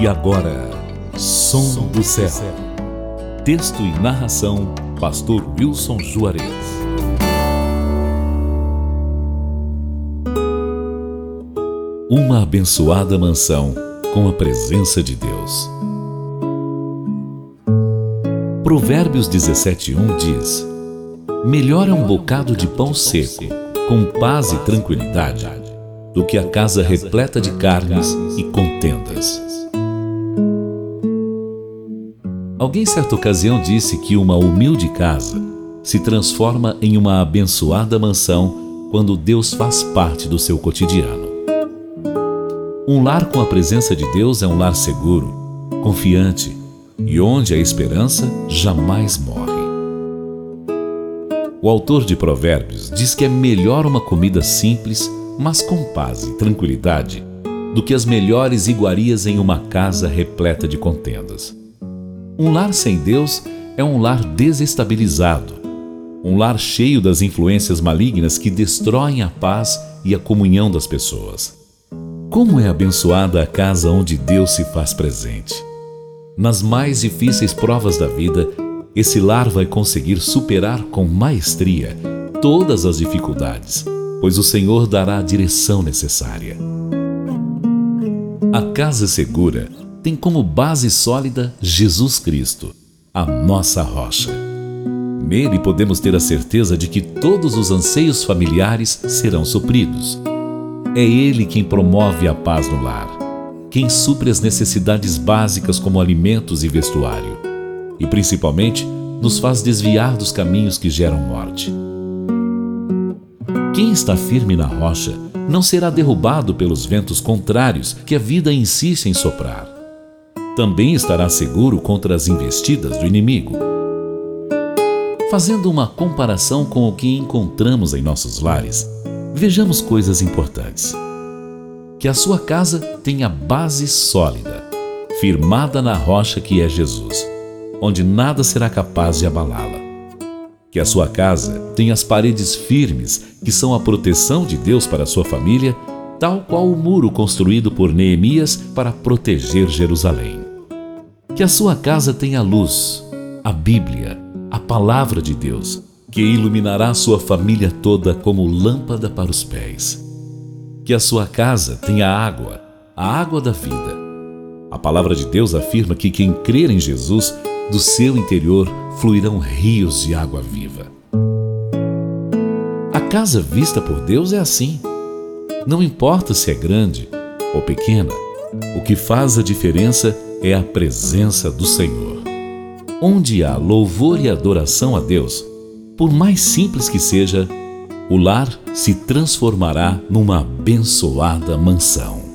E agora, Som do Céu. Texto e narração, Pastor Wilson Juarez. Uma abençoada mansão com a presença de Deus. Provérbios 17:1 diz: Melhor é um bocado de pão seco, com paz e tranquilidade, do que a casa repleta de carnes e contendas. Alguém certa ocasião disse que uma humilde casa se transforma em uma abençoada mansão quando Deus faz parte do seu cotidiano. Um lar com a presença de Deus é um lar seguro, confiante e onde a esperança jamais morre. O autor de Provérbios diz que é melhor uma comida simples, mas com paz e tranquilidade, do que as melhores iguarias em uma casa repleta de contendas. Um lar sem Deus é um lar desestabilizado, um lar cheio das influências malignas que destroem a paz e a comunhão das pessoas. Como é abençoada a casa onde Deus se faz presente. Nas mais difíceis provas da vida, esse lar vai conseguir superar com maestria todas as dificuldades, pois o Senhor dará a direção necessária. A casa segura tem como base sólida Jesus Cristo, a nossa rocha. Nele podemos ter a certeza de que todos os anseios familiares serão supridos. É Ele quem promove a paz no lar, quem supre as necessidades básicas como alimentos e vestuário, e principalmente nos faz desviar dos caminhos que geram morte. Quem está firme na rocha não será derrubado pelos ventos contrários que a vida insiste em soprar também estará seguro contra as investidas do inimigo. Fazendo uma comparação com o que encontramos em nossos lares, vejamos coisas importantes. Que a sua casa tenha base sólida, firmada na rocha que é Jesus, onde nada será capaz de abalá-la. Que a sua casa tenha as paredes firmes, que são a proteção de Deus para a sua família, tal qual o muro construído por Neemias para proteger Jerusalém. Que a sua casa tenha luz, a Bíblia, a Palavra de Deus, que iluminará sua família toda como lâmpada para os pés. Que a sua casa tenha água, a água da vida. A palavra de Deus afirma que quem crer em Jesus, do seu interior fluirão rios de água viva. A casa vista por Deus é assim. Não importa se é grande ou pequena, o que faz a diferença é a presença do Senhor. Onde há louvor e adoração a Deus, por mais simples que seja, o lar se transformará numa abençoada mansão.